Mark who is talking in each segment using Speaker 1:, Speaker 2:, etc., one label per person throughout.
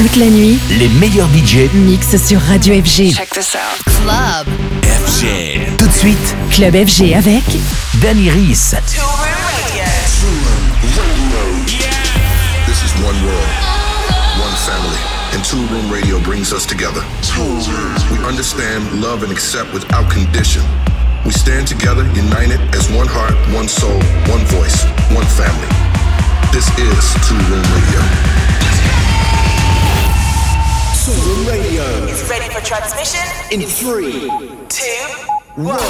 Speaker 1: Toute la nuit,
Speaker 2: les meilleurs budgets
Speaker 1: mixent sur Radio FG.
Speaker 3: Check this out.
Speaker 4: Club.
Speaker 2: FG. Tout de suite,
Speaker 1: Club FG avec
Speaker 2: Danny Rhys.
Speaker 5: This is one world, one family, and Two Room Radio brings us together. We understand, love, and accept without condition. We stand together, united as one heart, one soul, one voice, one family. This is Two Room Radio.
Speaker 6: Radio
Speaker 7: is ready for transmission
Speaker 6: in three,
Speaker 7: two,
Speaker 6: one.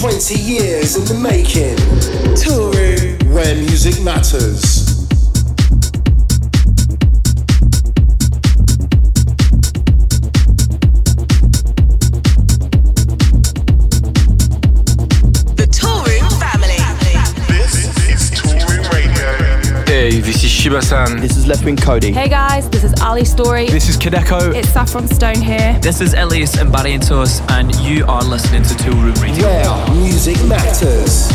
Speaker 6: 20 years in the making.
Speaker 7: Room.
Speaker 6: Where music matters.
Speaker 8: Hey, this is Shiba-san.
Speaker 9: This is Leftwing Kody.
Speaker 10: Hey guys, this is Ali Story.
Speaker 11: This is Kadeko.
Speaker 10: It's Saffron Stone here.
Speaker 12: This is Elias and Barry and Toast, and you are listening to Toolroom Radio.
Speaker 6: Where music matters.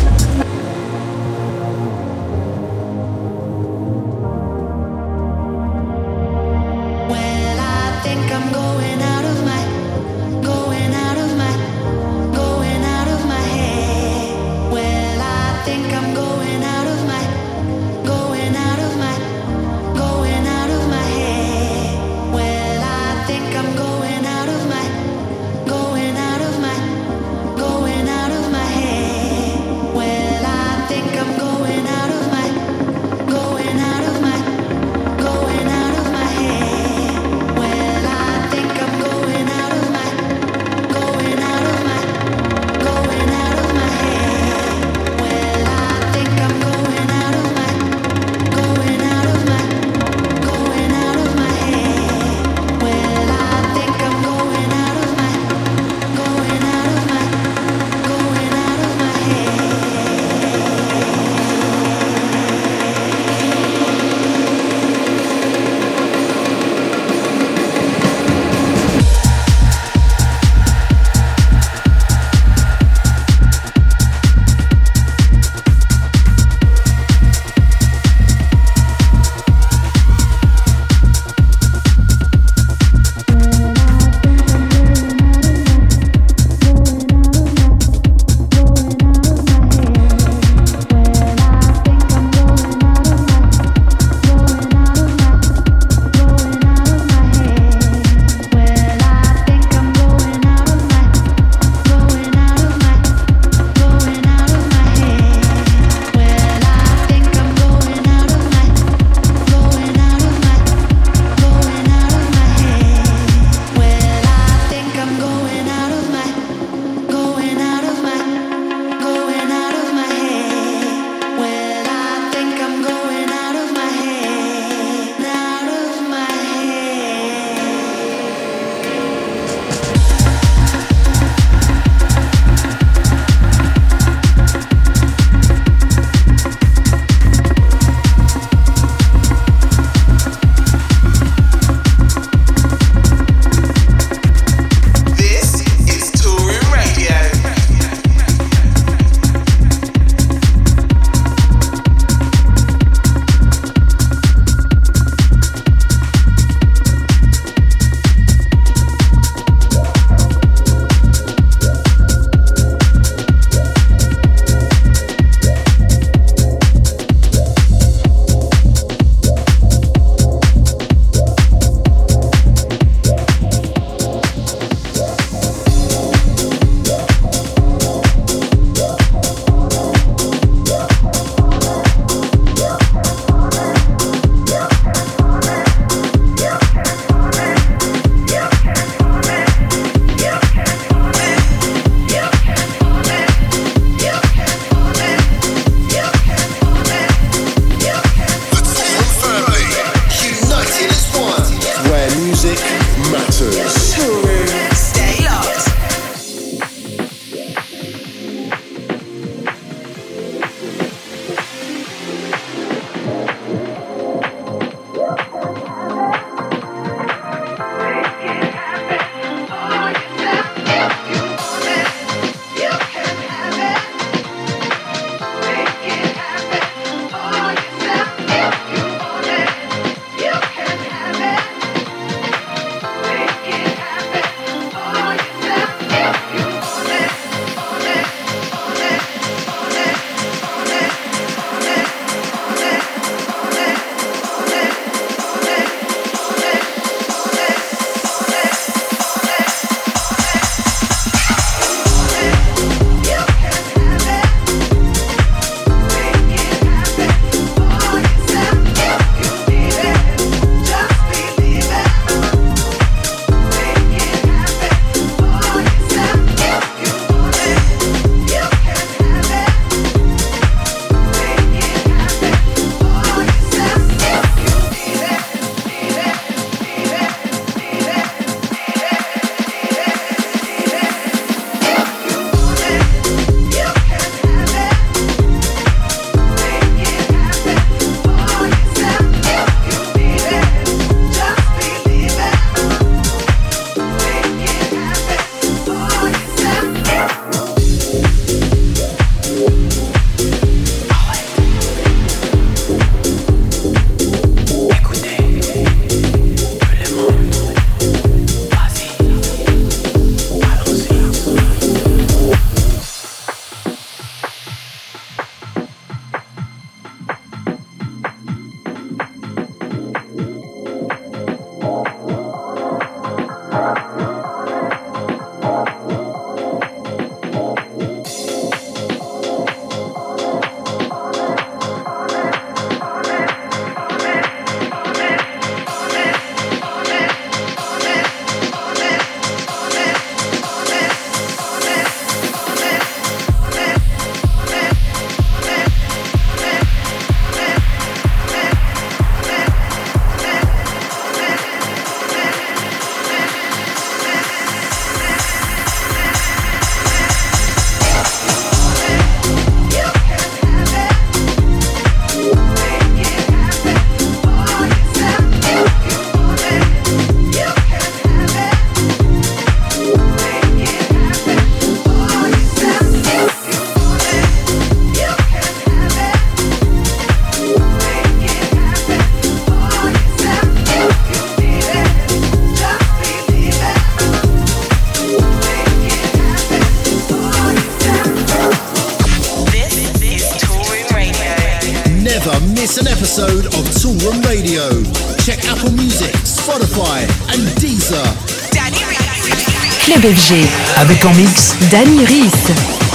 Speaker 13: Episode of Toolroom Radio. Check Apple Music, Spotify, and Deezer.
Speaker 7: Danny Reese.
Speaker 14: Club FG.
Speaker 2: Avec en mix
Speaker 14: Danny Rhys.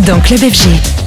Speaker 3: Dans Club FG.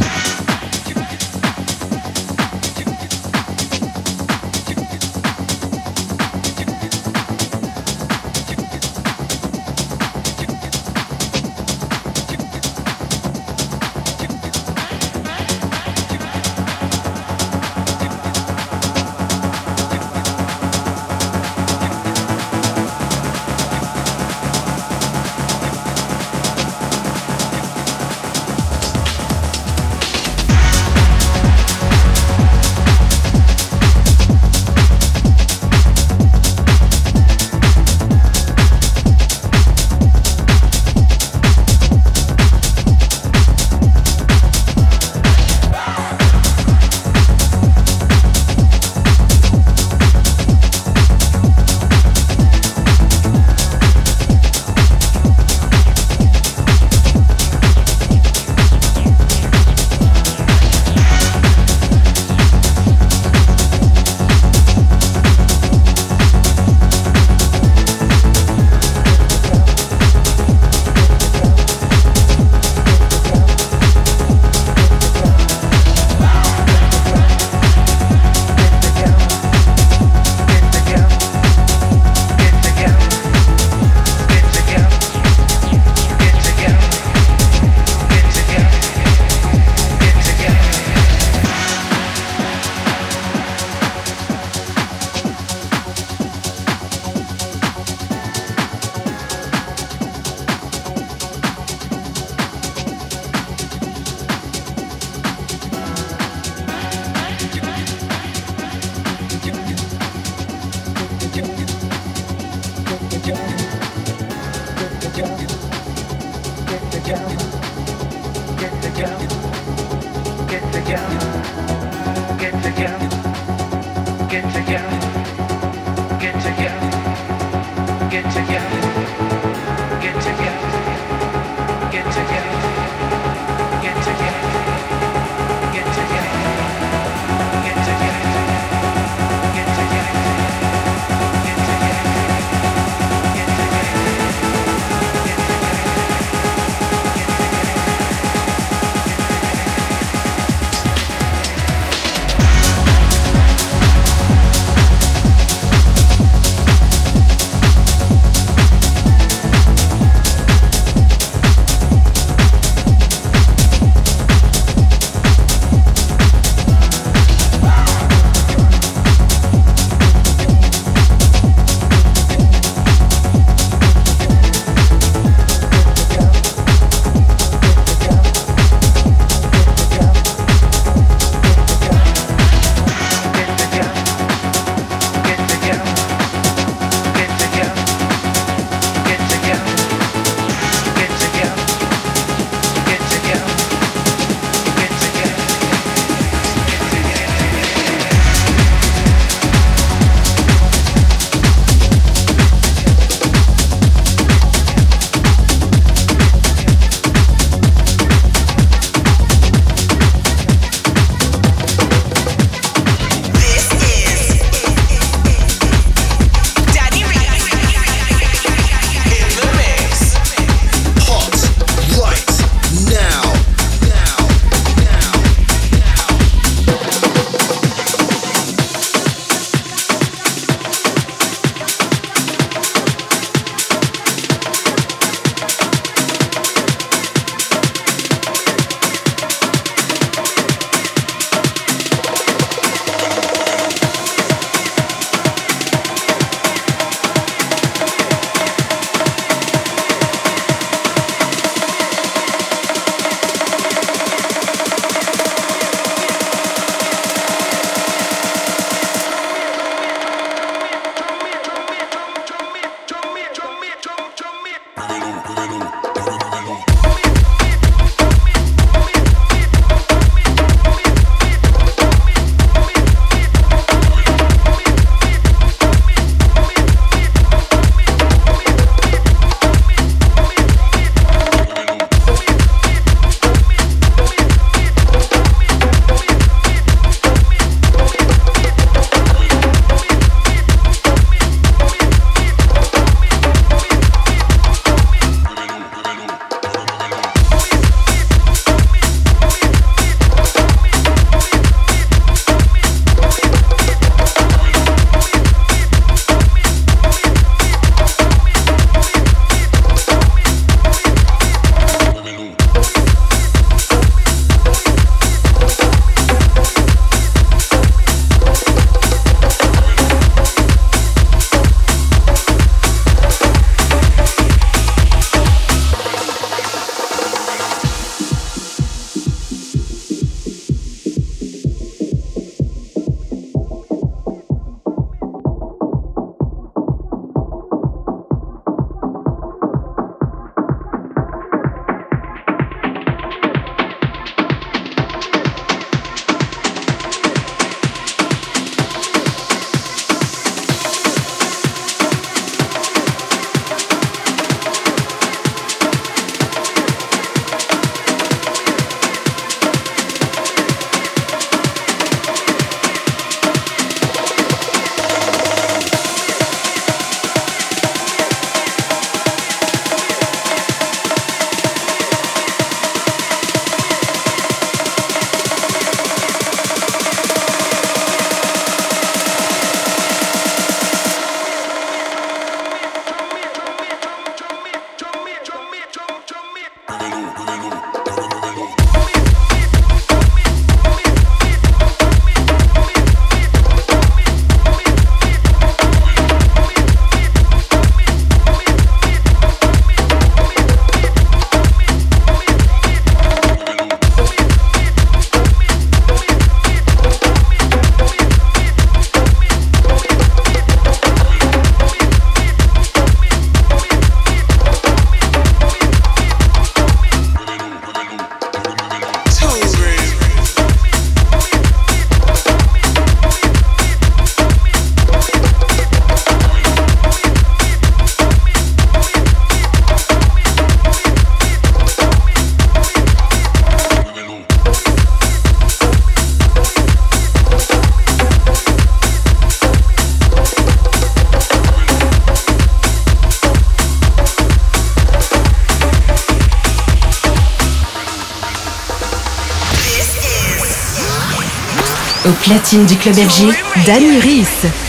Speaker 15: Platine du club FG, Danny Rhys.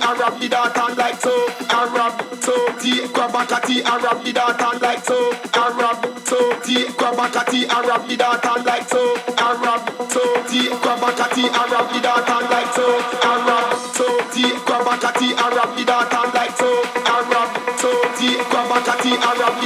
Speaker 9: Arab the dot and like so. Arab so T grab a catty Arab the dot and like so. Arab so T grab a catty Arab the dot and like so. Arab so T grab a catty Arab the dot and like so. Arab so T grab Arab the dot and like so. Arab so T grab a Arab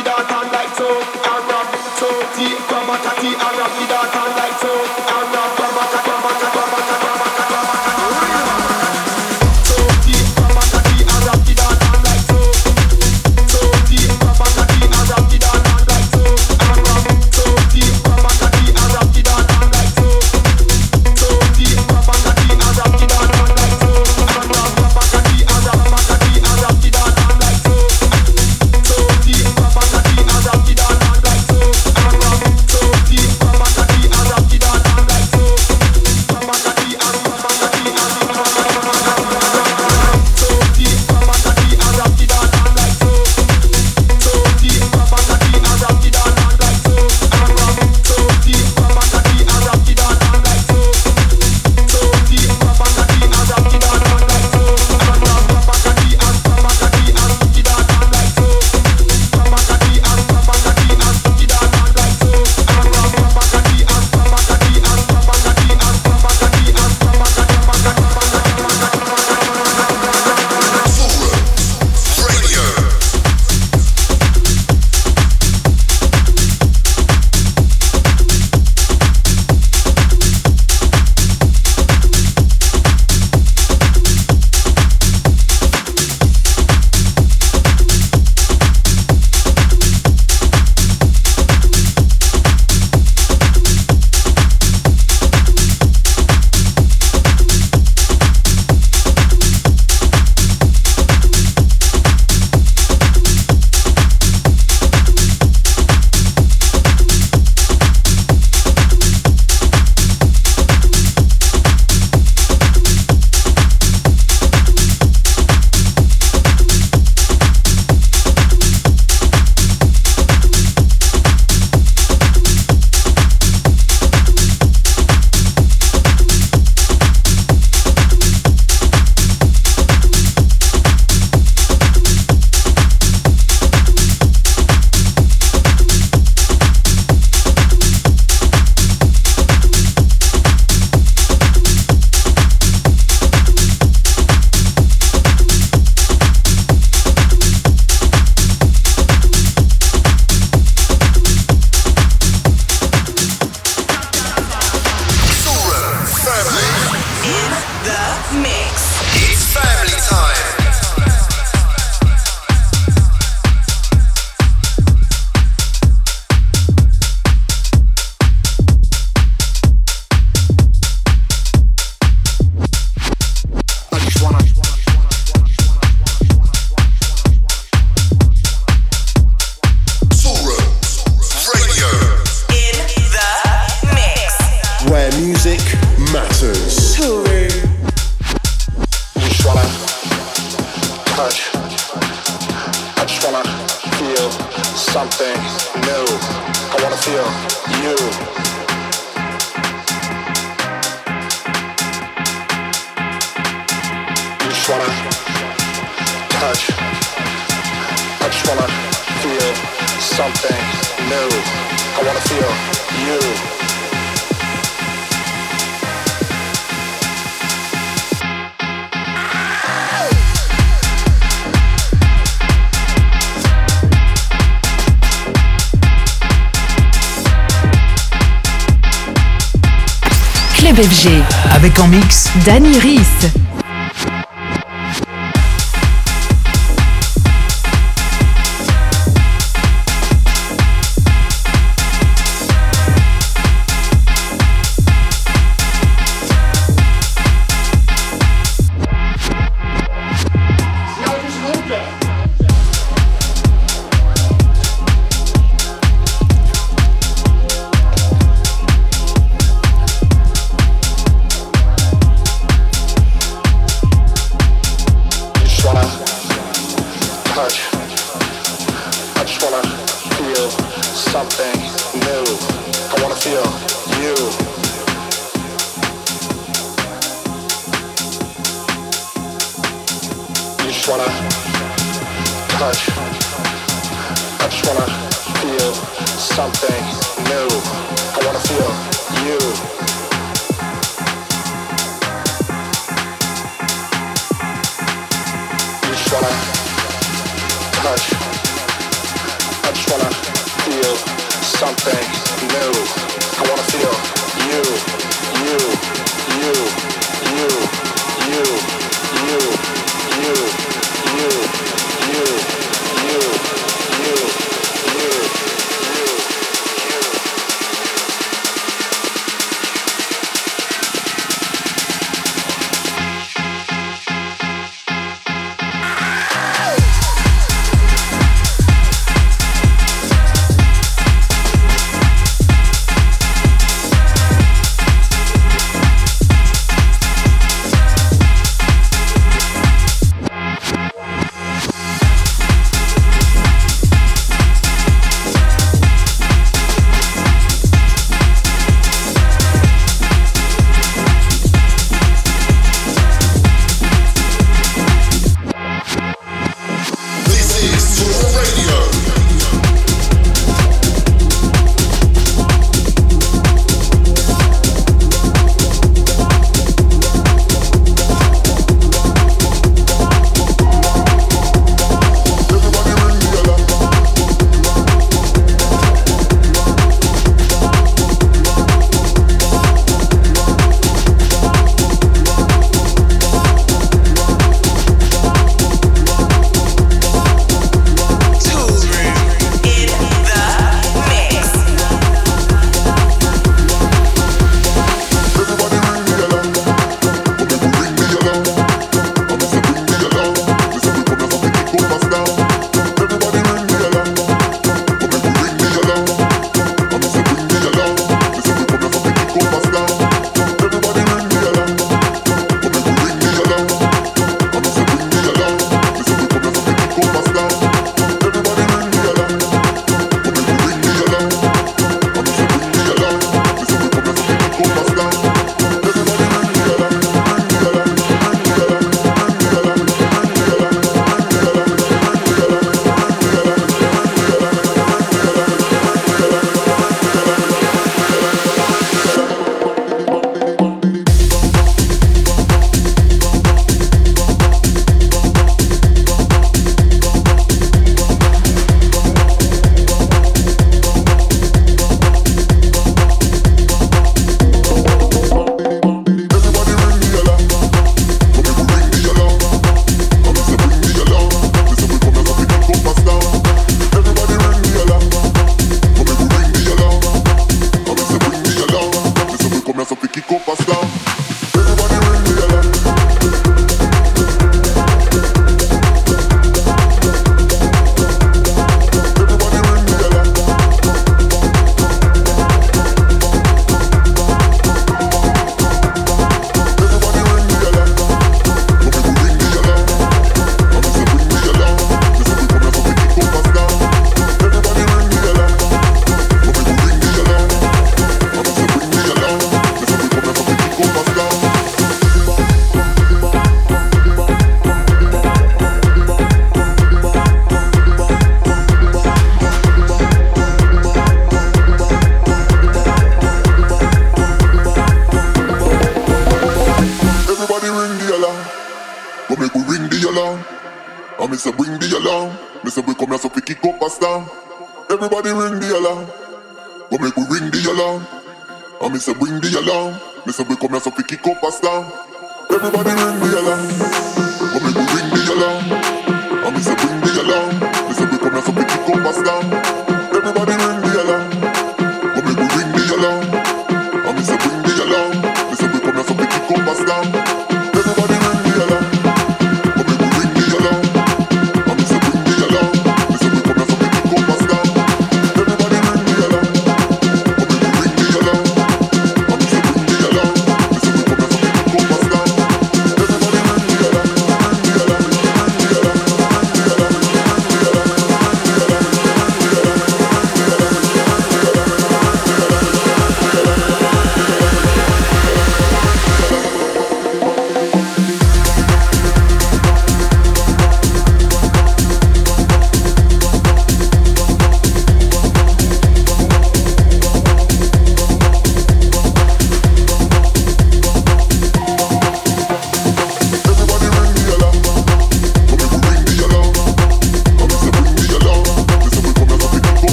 Speaker 16: Danny
Speaker 17: Riel.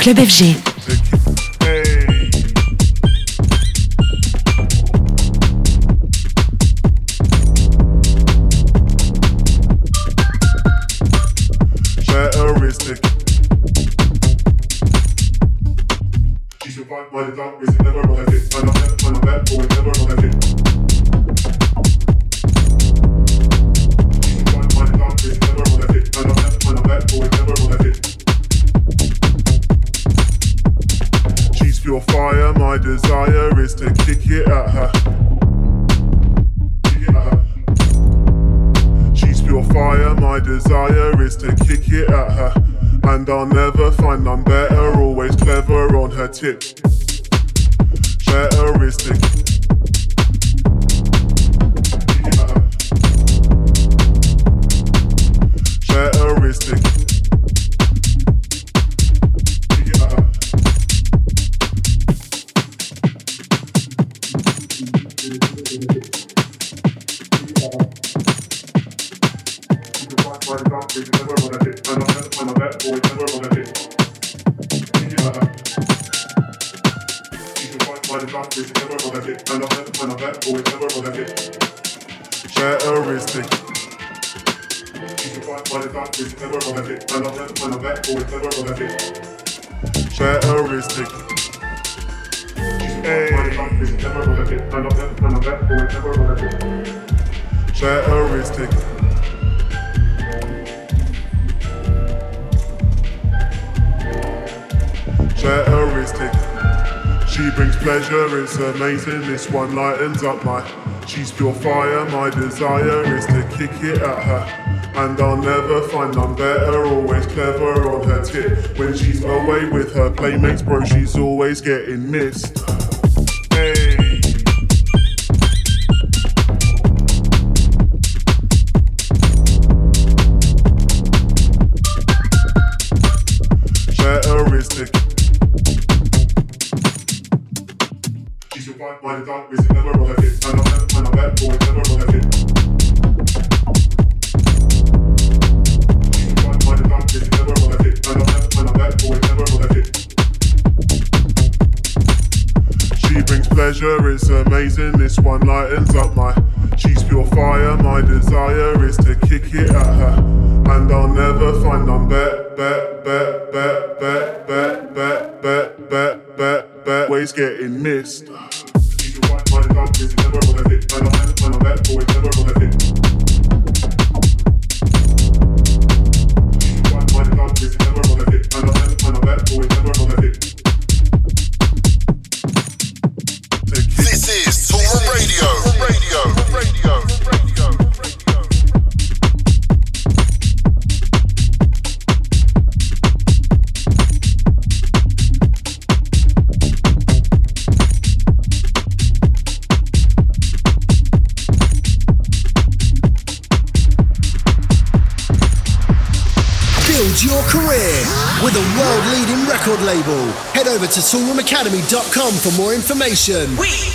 Speaker 17: Club FG.
Speaker 9: desire is to kick it at her. And I'll never find none better, always clever on her tip. When she's away with her playmates, bro, she's always getting missed. Amazing. This one lightens up my. She's pure fire, my desire is to kick it at her. And I'll never find I'm bet, bet, bet, bet, bet, bet, bet, bet, bet, bet, bet, ways getting missed.
Speaker 6: toolroomacademy.com for more information.
Speaker 7: We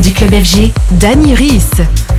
Speaker 1: du club FG, Danny Rice.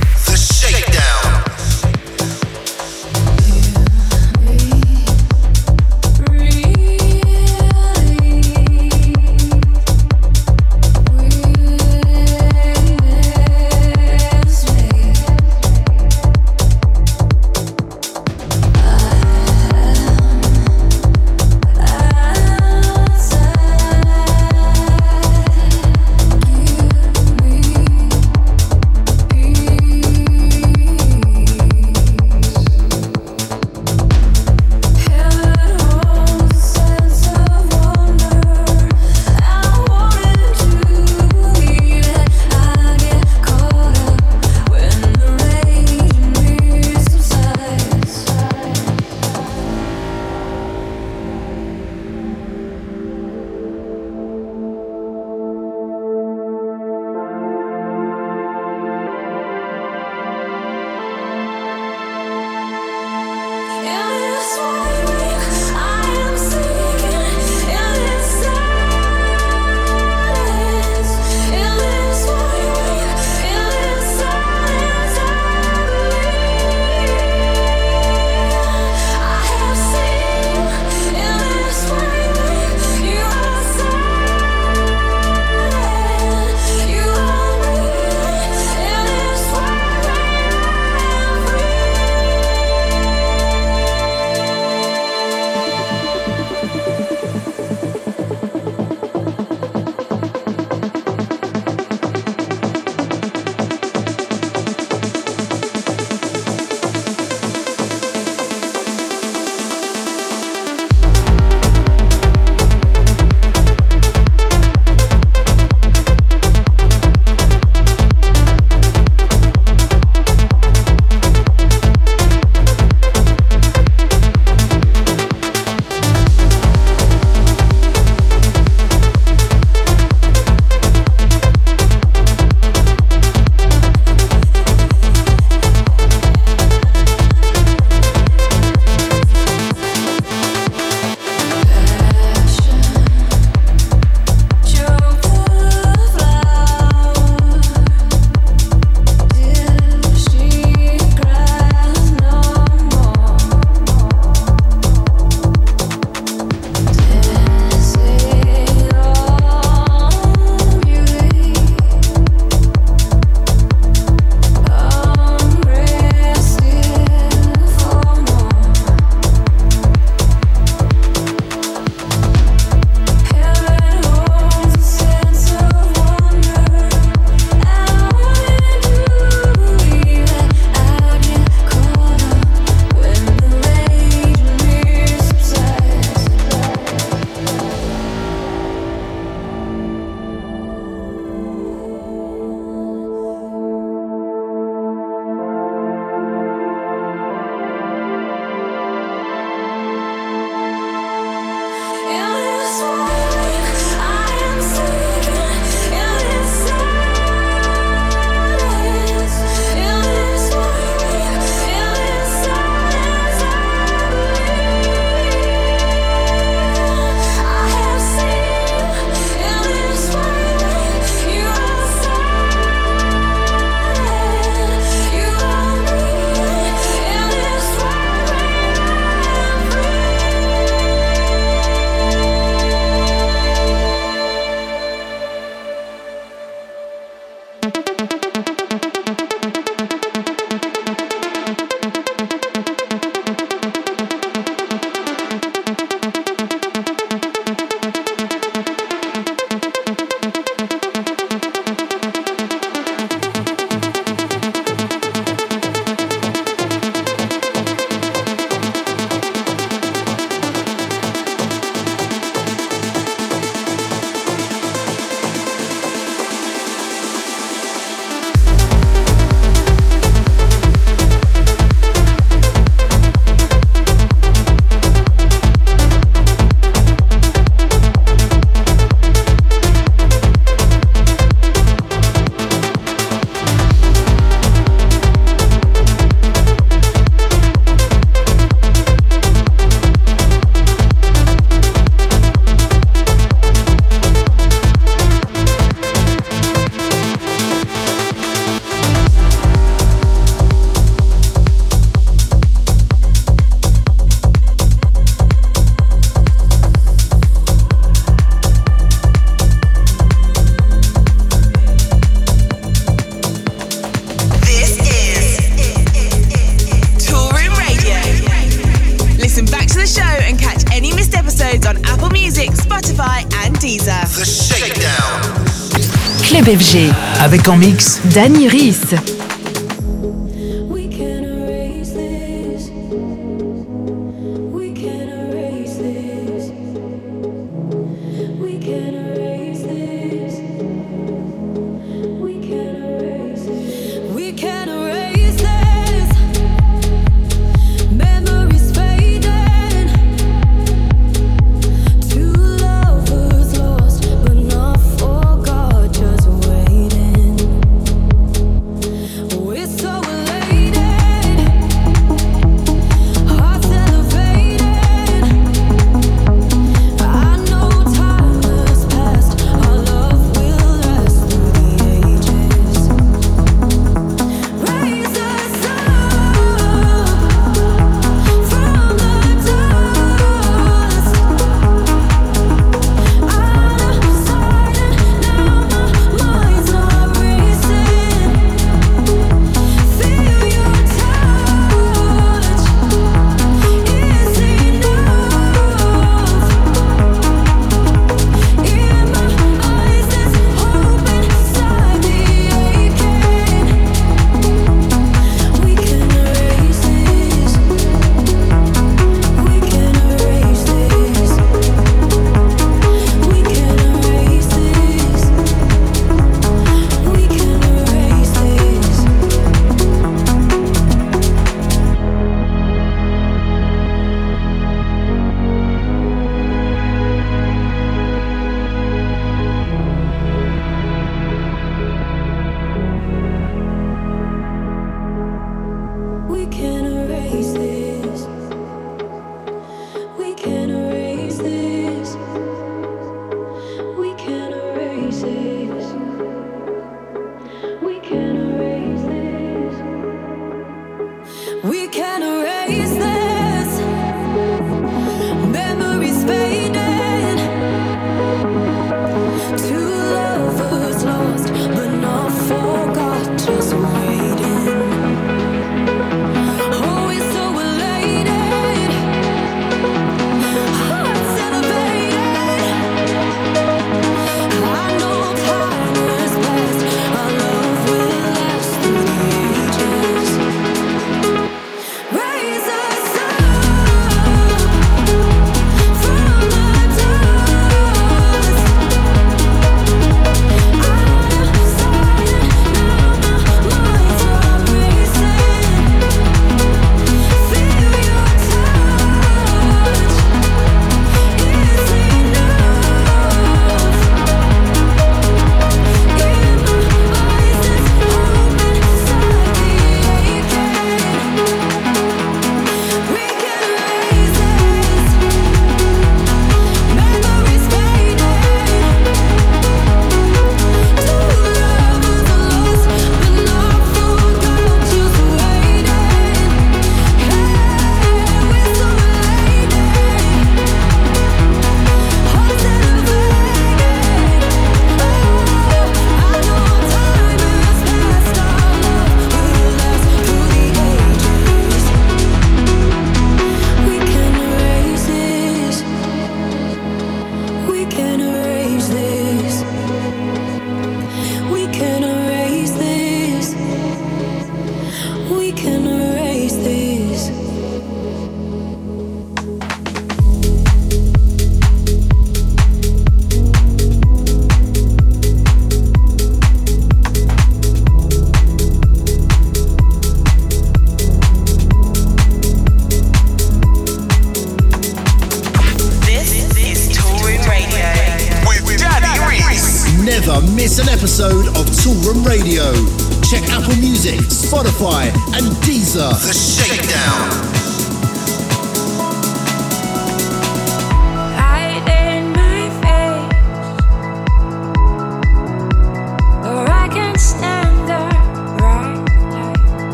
Speaker 2: Avec en mix
Speaker 1: Danny Rhys.